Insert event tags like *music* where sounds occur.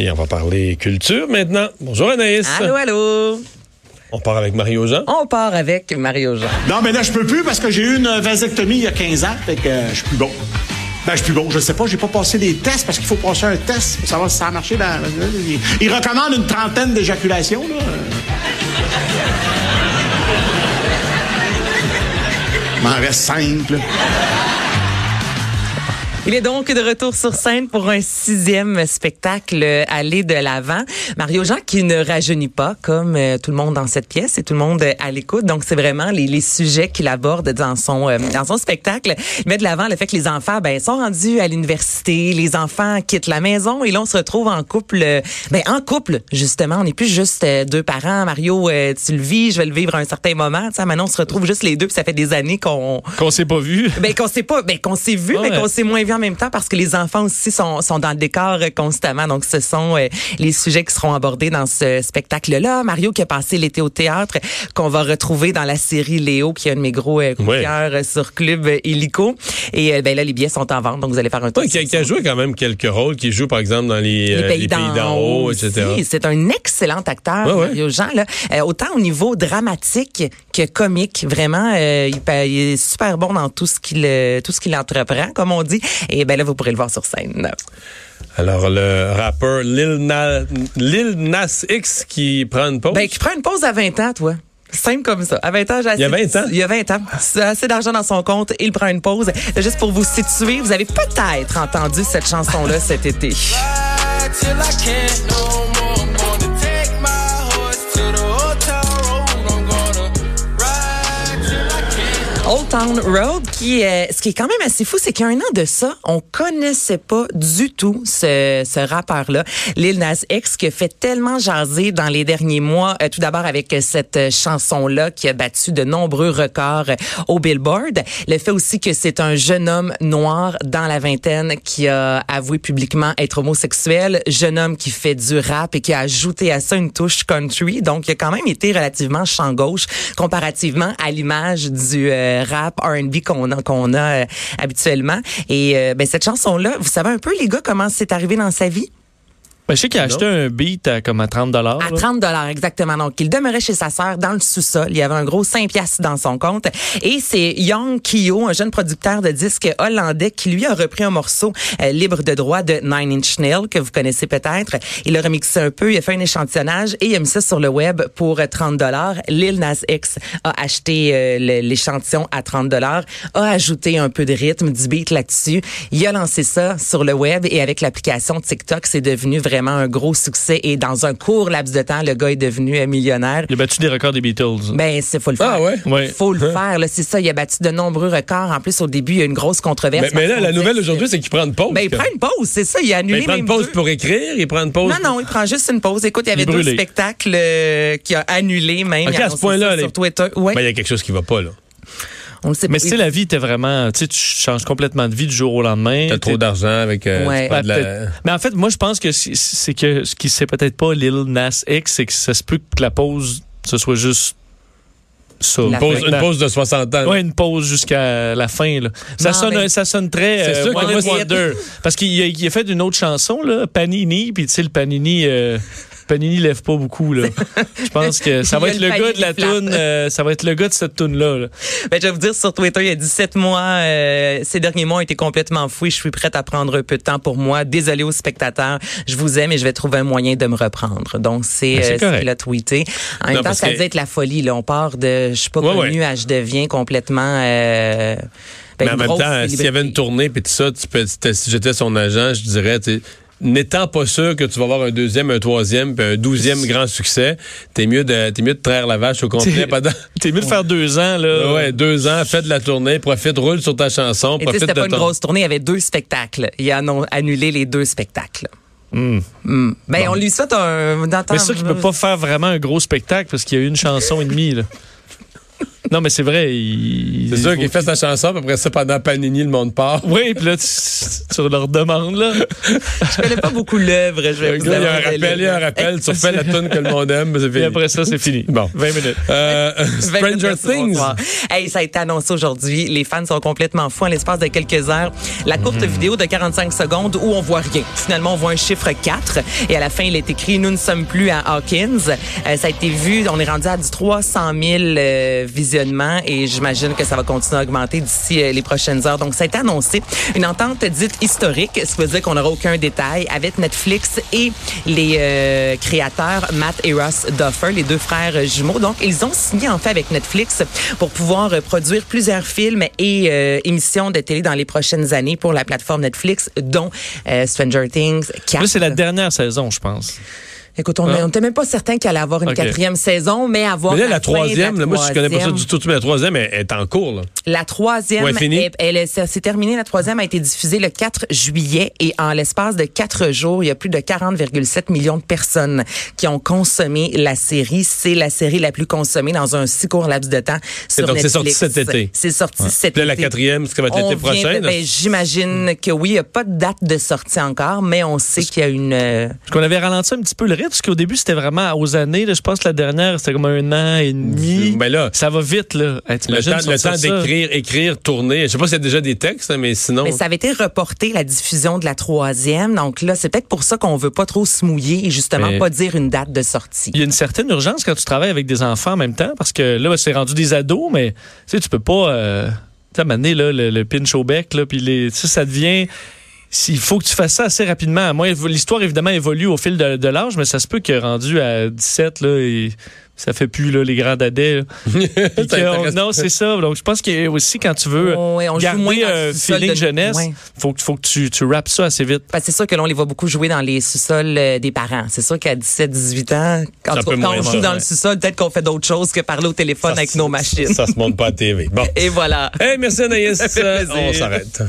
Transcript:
Et on va parler culture maintenant. Bonjour Anaïs. Allô, allô. On part avec Mario Jean. On part avec Mario Jean. Non, mais là, je peux plus parce que j'ai eu une vasectomie il y a 15 ans, fait que euh, je suis plus bon. Ben, je suis plus bon. Je sais pas, j'ai pas passé des tests parce qu'il faut passer un test pour savoir si ça a marché. Dans... Il, il recommande une trentaine d'éjaculations, là. Il m'en reste cinq, là. Il est donc de retour sur scène pour un sixième spectacle Aller de l'avant. Mario Jean qui ne rajeunit pas comme euh, tout le monde dans cette pièce et tout le monde euh, à l'écoute. Donc c'est vraiment les, les sujets qu'il aborde dans son euh, dans son spectacle. Il met de l'avant le fait que les enfants ben sont rendus à l'université, les enfants quittent la maison et là on se retrouve en couple ben en couple justement, on n'est plus juste deux parents. Mario tu le vis, je vais le vivre à un certain moment, tu sais maintenant on se retrouve juste les deux puis ça fait des années qu'on qu'on s'est pas vu. Ben qu'on s'est pas ben qu'on s'est vu Ouais. mais qu'on s'est moins vu en même temps parce que les enfants aussi sont, sont dans le décor euh, constamment. Donc, ce sont euh, les sujets qui seront abordés dans ce spectacle-là. Mario qui a passé l'été au théâtre, qu'on va retrouver dans la série Léo, qui est un de mes gros euh, coups Ouais. euh, sur Club Illico. Et euh, ben là, les billets sont en vente, donc vous allez faire un tour. Ouais, qui, qui a joué quand même quelques rôles, qui joue par exemple dans les, les euh, pays, d'en haut, etc. aussi. C'est un excellent acteur, Ouais. Mario Jean. Là. Autant au niveau dramatique que comique, vraiment, euh, il, il est super bon dans tout ce qu'il tout ce qu'il entreprend, comme on dit. Et ben là, vous pourrez le voir sur scène. Alors le rappeur Lil Nas, Lil Nas X qui prend une pause. Ben, qui prend une pause à 20 ans, toi. Simple comme ça. À 20 ans, j'ai Il y a assez- 20 ans? Il y a 20 ans. C'est assez d'argent dans son compte. Il prend une pause. Juste pour vous situer, vous avez peut-être entendu cette chanson-là cet été. Town Road, qui euh, ce qui est quand même assez fou, c'est qu'il un an de ça, on connaissait pas du tout ce, ce rappeur-là, Lil Nas X, qui a fait tellement jaser dans les derniers mois, euh, tout d'abord avec cette chanson-là qui a battu de nombreux records euh, au Billboard. Le fait aussi que c'est un jeune homme noir dans la vingtaine qui a avoué publiquement être homosexuel, jeune homme qui fait du rap et qui a ajouté à ça une touche country, donc il a quand même été relativement champ gauche comparativement à l'image du euh, rap R&B qu'on a, qu'on a euh, habituellement. Et euh, ben, cette chanson-là, vous savez un peu, les gars, comment c'est arrivé dans sa vie? Ben, je sais qu'il a acheté un beat à comme à 30 dollars. À 30 dollars exactement. Donc, il demeurait chez sa sœur dans le sous-sol. Il y avait un gros 5 piastres dans son compte. Et c'est Young Kyo, un jeune producteur de disques hollandais, qui lui a repris un morceau euh, libre de droit de Nine Inch Nails, que vous connaissez peut-être. Il a remixé un peu, il a fait un échantillonnage et il a mis ça sur le web pour euh, 30 dollars. Lil Nas X a acheté euh, l'échantillon à 30 dollars, a ajouté un peu de rythme, du beat là-dessus. Il a lancé ça sur le web et avec l'application TikTok, c'est devenu vraiment un gros succès et dans un court laps de temps, le gars est devenu euh, millionnaire. Il a battu des records des Beatles. Ben, c'est faut le faire. Ah ouais? Ouais. Faut le faire, là. C'est ça. Il a battu de nombreux records. En plus, au début, il y a eu une grosse controverse. mais, mais là, la nouvelle aujourd'hui, c'est qu'il prend une pause. Ben, il prend une pause, c'est ça. Il a Ben, annulé il prend une pause deux. pour écrire, il prend une pause. Non, non, il prend juste une pause. Écoute, il y avait deux spectacles euh, qu'il a annulés même. Ok, Il a à ce point-là, les- sur Twitter. Ouais. Ben, il y a quelque chose qui va pas, là. On le sait Mais pas. si la vie était vraiment, tu sais, tu changes complètement de vie du jour au lendemain. T'as trop d'argent avec. euh, Ouais. c'est pas de la- peut-être. Mais en fait, moi, je pense que c'est- que ce qui sait peut-être pas Lil Nas X, c'est que ça se peut que la pause, ce soit juste ça. Pause- une pause de 60 ans. Ouais, une pause jusqu'à la fin. Là. Ça, Non, sonne, mais- ça sonne très C'est euh, sûr One Wonder. Parce qu'il a, il a fait une autre chanson, là, Panini, puis tu sais, le Panini... euh, Panini lève pas beaucoup là. *laughs* Je pense que ça va être le le gars de la tune, euh, ça va être le gars de cette tune là. Ben, je vais vous dire sur Twitter, il y a 17 mois, euh, ces derniers mois ont été complètement foués. Je suis prête à prendre un peu de temps pour moi. Désolée aux spectateurs. Je vous aime et je vais trouver un moyen de me reprendre. Donc, c'est Ben, euh, ce qu'il a tweeté. En même temps, ça que- devait être la folie. Là. On part de je suis pas Ouais, connue à je deviens complètement... euh, ben, Mais en même temps, s'il y avait une tournée puis tout ça, tu peux, si j'étais son agent, je dirais, tu n'étant pas sûr que tu vas avoir un deuxième, un troisième, puis un douzième grand succès, t'es mieux de, t'es mieux de traire la vache au complet pendant. *laughs* T'es mieux de faire deux ans là. Ouais, deux ans, fais de la tournée, profite, roule sur ta chanson, Et profite de pas une grosse tournée, il y avait deux spectacles. Il a annon- annulé les deux spectacles. Hmm. Hmm. Ben, on lui souhaite un... Mais ça qu'il peut pas faire vraiment un gros spectacle parce qu'il y a une chanson et demie là. Non, mais c'est vrai. il- C'est sûr faut- qu'il fait sa chanson, puis après ça, pendant Panini, le monde part. Oui, puis là, tu, tu leur demandes, là. Je connais pas beaucoup l'œuvre. Je vais Il vous y a un rappel, il y a un rappel. Tu refais la tune que le monde aime, c'est Et fini. après ça, c'est fini. Bon. 20 minutes. Euh, 20 Stranger minutes, Things. Hey, ça a été annoncé aujourd'hui. Les fans sont complètement fous en l'espace de quelques heures. La courte vidéo de 45 secondes où on voit rien. Finalement, on voit un chiffre 4 et à la fin, il est écrit « Nous ne sommes plus à Hawkins Euh, Ça a été vu, on est rendu à du 300 000 euh, visionnements et j'imagine que ça va continuer à augmenter d'ici euh, les prochaines heures. Donc, ça a été annoncé. Une entente dite historique, ce qui veut dire qu'on n'aura aucun détail avec Netflix et les euh, créateurs Matt et Ross Duffer, les deux frères jumeaux. Donc, ils ont signé en fait avec Netflix pour pouvoir euh, produire plusieurs films et émissions de télé dans les prochaines années pour la plateforme Netflix, dont Stranger Things 4. Là, c'est la dernière saison, je pense. Écoute, on Ah. n'était même pas certain qu'elle allait avoir une quatrième saison, mais avoir Mais là, la troisième, là, moi, je connais pas ça du tout, mais la troisième elle, elle est en cours, là. La troisième, Ouais, elle, est- ça s'est terminé. La troisième a été diffusée le 4 juillet et en l'espace de quatre jours, il y a plus de 40,7 millions de personnes qui ont consommé la série. C'est la série la plus consommée dans un si court laps de temps sur donc, c'est sorti cet été. C'est sorti cet Puis là, la quatrième, ce qui va être l'été prochain. ben, J'imagine que oui, il n'y a pas de date de sortie encore, mais on sait qu'il y a une... euh, Parce qu'on avait ralenti un petit peu le rythme, parce qu'au début, c'était vraiment aux années. là, je pense que la dernière, c'était comme un an et demi. Ben là, Ça va vite, là. Hey, le temps, le temps ça? d'écrire, écrire, tourner. Je sais pas s'il y a déjà des textes, mais sinon. Mais ça avait été reporté, la diffusion de la troisième. Donc là, c'est peut-être pour ça qu'on veut pas trop se mouiller et justement Mais- pas dire une date de sortie. Il y a une certaine urgence quand tu travailles avec des enfants en même temps, parce que là, c'est rendu des ados, mais tu sais, tu peux pas. Euh, tu sais, là, le, le pinch au bec, là, puis les, tu sais, ça devient. Il faut que tu fasses ça assez rapidement. Moi, l'histoire, évidemment, évolue au fil de, de l'âge, mais ça se peut que rendu à 17, là, et ça fait plus là, les grands dadais. *laughs* que on- non, c'est ça. Donc, je pense qu'il y a aussi, quand tu veux Oh, ouais, on moins sous-sol feeling de- jeunesse, Ouais. faut, que- faut que tu, tu rappes ça assez vite. Que c'est sûr que là, on les voit beaucoup jouer dans les sous-sols euh, des parents. C'est sûr qu'à 17, 18 ans, quand, tu- quand on joue dans le sous-sol, peut-être qu'on fait d'autres choses que parler au téléphone avec nos machines. Ça se monte pas à TV. Bon. *laughs* Et voilà. Hey, merci Anaïs. Ça fait plaisir. On s'arrête.